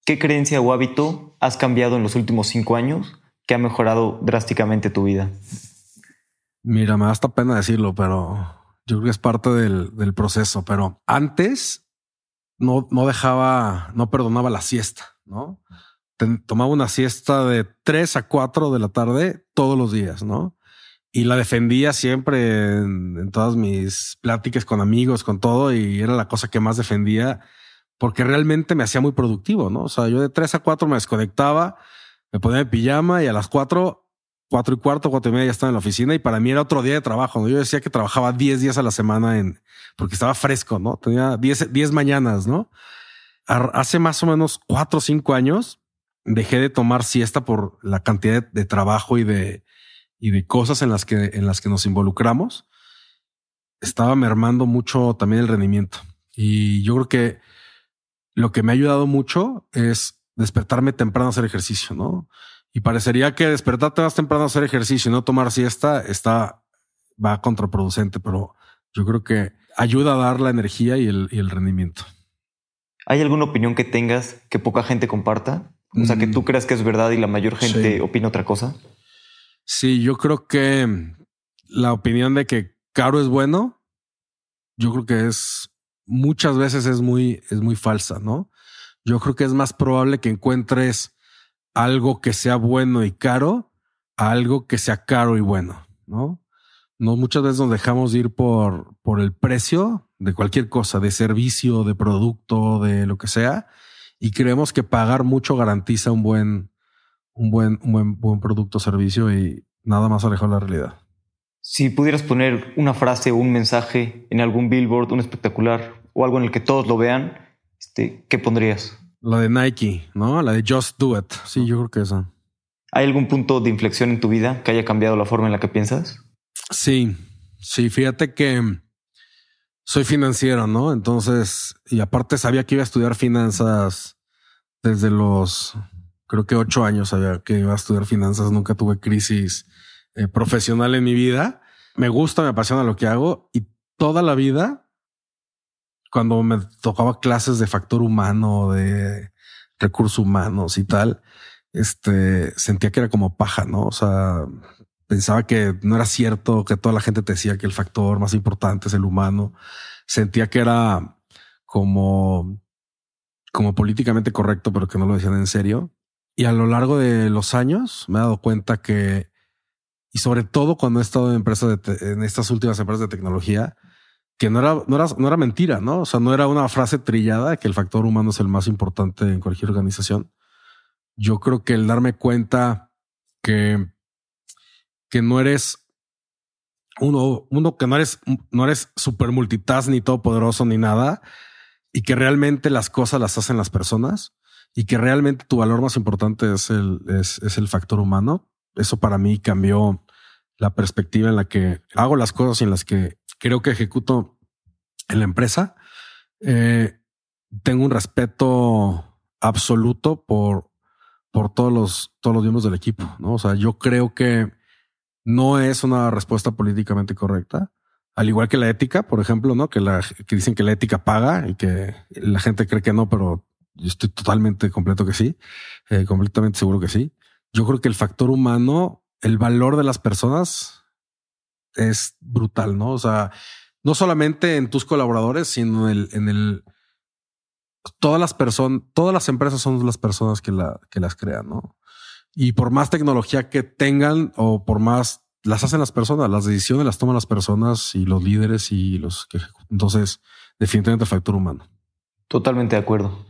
¿Qué creencia o hábito has cambiado en los últimos cinco años que ha mejorado drásticamente tu vida? Mira, me da hasta pena decirlo, pero yo creo que es parte del, proceso. Pero antes no, no dejaba, no perdonaba la siesta, ¿no? Tomaba una siesta de 3 a 4 de la tarde todos los días, ¿no? Y la defendía siempre en, en todas mis pláticas con amigos, con todo, y era la cosa que más defendía porque realmente me hacía muy productivo, ¿no? O sea, yo de 3 a 4 me desconectaba, me ponía en pijama y a las 4, 4 y cuarto, 4 y media ya estaba en la oficina y para mí era otro día de trabajo. ¿no? Yo decía que trabajaba 10 días a la semana en, porque estaba fresco, ¿no? Tenía 10, 10 mañanas, ¿no? Hace más o menos 4 o 5 años dejé de tomar siesta por la cantidad de, de trabajo y de, y de cosas en las que, en las que nos involucramos. Estaba mermando mucho también el rendimiento. Y yo creo que lo que me ha ayudado mucho es despertarme temprano a hacer ejercicio, ¿no? Y parecería que despertarte más temprano a hacer ejercicio y no tomar siesta está, va contraproducente, pero yo creo que ayuda a dar la energía y el, y el rendimiento. ¿Hay alguna opinión que tengas que poca gente comparta? O sea, que tú creas que es verdad y la mayor gente sí. opina otra cosa. Sí, yo creo que la opinión de que caro es bueno, yo creo que es muchas veces es muy, es muy falsa, ¿no? Yo creo que es más probable que encuentres algo que sea bueno y caro a algo que sea caro y bueno, ¿no? No muchas veces nos dejamos ir por, por el precio de cualquier cosa, de servicio, de producto, de lo que sea, y creemos que pagar mucho garantiza un buen, un buen, un buen, buen producto o servicio y nada más alejado de la realidad. Si pudieras poner una frase o un mensaje en algún billboard, un espectacular o algo en el que todos lo vean, este, ¿qué pondrías? La de Nike, ¿no? La de Just Do It. Sí, yo creo que esa. ¿Hay algún punto de inflexión en tu vida que haya cambiado la forma en la que piensas? Sí, sí, fíjate que soy financiero, ¿no? Entonces, y aparte sabía que iba a estudiar finanzas desde los, creo que ocho años sabía que iba a estudiar finanzas, nunca tuve crisis eh, profesional en mi vida. Me gusta, me apasiona lo que hago y toda la vida cuando me tocaba clases de factor humano, de recursos humanos y tal, este sentía que era como paja, no? O sea, pensaba que no era cierto que toda la gente te decía que el factor más importante es el humano. Sentía que era como, como políticamente correcto, pero que no lo decían en serio. Y a lo largo de los años me he dado cuenta que, y sobre todo cuando he estado en empresas de, en estas últimas empresas de tecnología, que no era, no era, no era mentira, ¿no? O sea, no era una frase trillada que el factor humano es el más importante en cualquier organización. Yo creo que el darme cuenta que, que no eres uno, uno que no eres, no eres super multitask ni todopoderoso ni nada y que realmente las cosas las hacen las personas y que realmente tu valor más importante es el, es, es el factor humano. Eso para mí cambió la perspectiva en la que hago las cosas y en las que creo que ejecuto en la empresa. Eh, tengo un respeto absoluto por, por todos los, todos los miembros del equipo. ¿no? O sea, yo creo que no es una respuesta políticamente correcta. Al igual que la ética, por ejemplo, ¿no? Que, la, que dicen que la ética paga y que la gente cree que no, pero yo estoy totalmente completo que sí, eh, completamente seguro que sí. Yo creo que el factor humano, el valor de las personas es brutal, ¿no? O sea, no solamente en tus colaboradores, sino en el, en el todas las personas, todas las empresas son las personas que, la, que las crean, ¿no? Y por más tecnología que tengan o por más las hacen las personas, las decisiones las toman las personas y los líderes y los que entonces definitivamente el factor humano. Totalmente de acuerdo.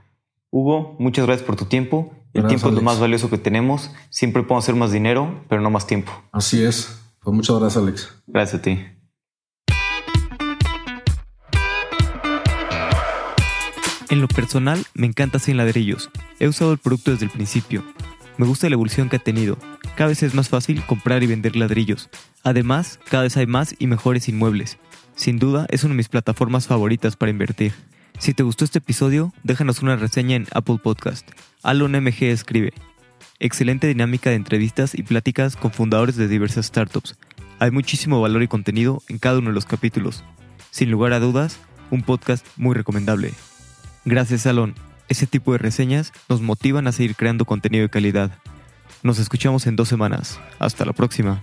Hugo, muchas gracias por tu tiempo. El tiempo es lo más valioso que tenemos. Siempre podemos hacer más dinero, pero no más tiempo. Así es. Pues muchas gracias, Alex. Gracias a ti. En lo personal, me encanta Sin Ladrillos. He usado el producto desde el principio. Me gusta la evolución que ha tenido. Cada vez es más fácil comprar y vender ladrillos. Además, cada vez hay más y mejores inmuebles. Sin duda, es una de mis plataformas favoritas para invertir. Si te gustó este episodio, déjanos una reseña en Apple Podcast. Alon MG escribe. Excelente dinámica de entrevistas y pláticas con fundadores de diversas startups. Hay muchísimo valor y contenido en cada uno de los capítulos. Sin lugar a dudas, un podcast muy recomendable. Gracias, Alon. Ese tipo de reseñas nos motivan a seguir creando contenido de calidad. Nos escuchamos en dos semanas. Hasta la próxima.